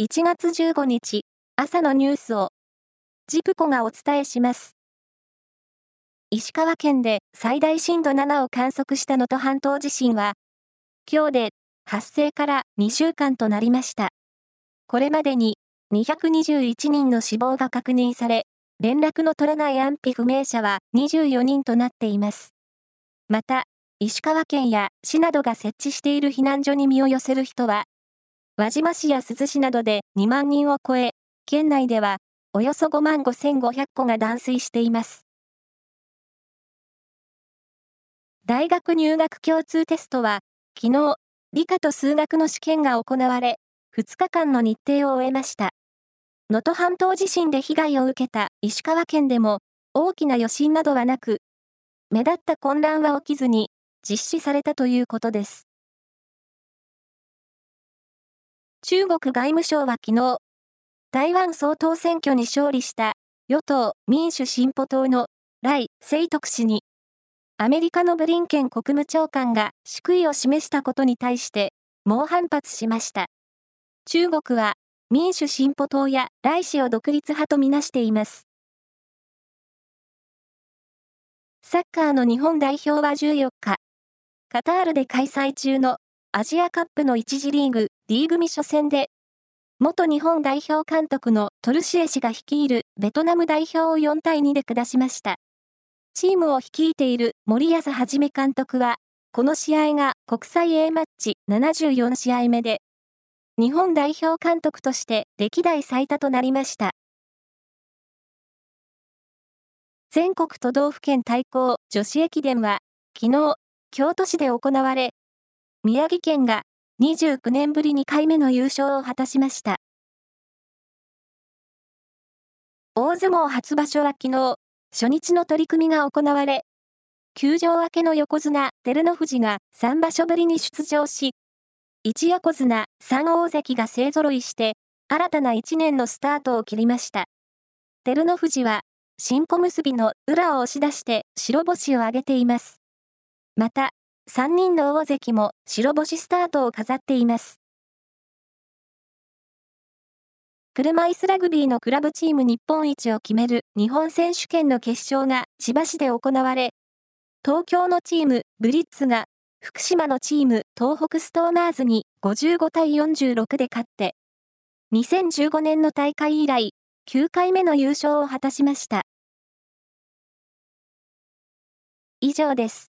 1月15日朝のニュースをジプコがお伝えします。石川県で最大震度7を観測した能登半島地震は今日で発生から2週間となりました。これまでに221人の死亡が確認され、連絡の取れない安否不明者は24人となっています。また、石川県や市などが設置している避難所に身を寄せる人は、輪島市や珠洲市などで2万人を超え、県内ではおよそ5万5500戸が断水しています。大学入学共通テストは、昨日、理科と数学の試験が行われ、2日間の日程を終えました。能登半島地震で被害を受けた石川県でも、大きな余震などはなく、目立った混乱は起きずに、実施されたということです。中国外務省は昨日、台湾総統選挙に勝利した与党民主進歩党の来清徳氏に、アメリカのブリンケン国務長官が祝意を示したことに対して猛反発しました。中国は民主進歩党や来氏を独立派とみなしています。サッカーの日本代表は14日、カタールで開催中のアジアカップの1次リーグ D 組初戦で、元日本代表監督のトルシエ氏が率いるベトナム代表を4対2で下しました。チームを率いている森保一監督は、この試合が国際 A マッチ74試合目で、日本代表監督として歴代最多となりました。全国都道府県対抗女子駅伝は、昨日、京都市で行われ、宮城県が29年ぶり2回目の優勝を果たしました。大相撲初場所は昨日、初日の取り組みが行われ、休場明けの横綱、照ノ富士が3場所ぶりに出場し、1横綱、3大関が勢揃いして、新たな1年のスタートを切りました。照ノ富士は、新小結の裏を押し出して白星を挙げています。また、3人の大関も白星スタートを飾っています。車椅子ラグビーのクラブチーム日本一を決める日本選手権の決勝が千葉市で行われ、東京のチームブリッツが福島のチーム東北ストーマーズに55対46で勝って、2015年の大会以来9回目の優勝を果たしました。以上です。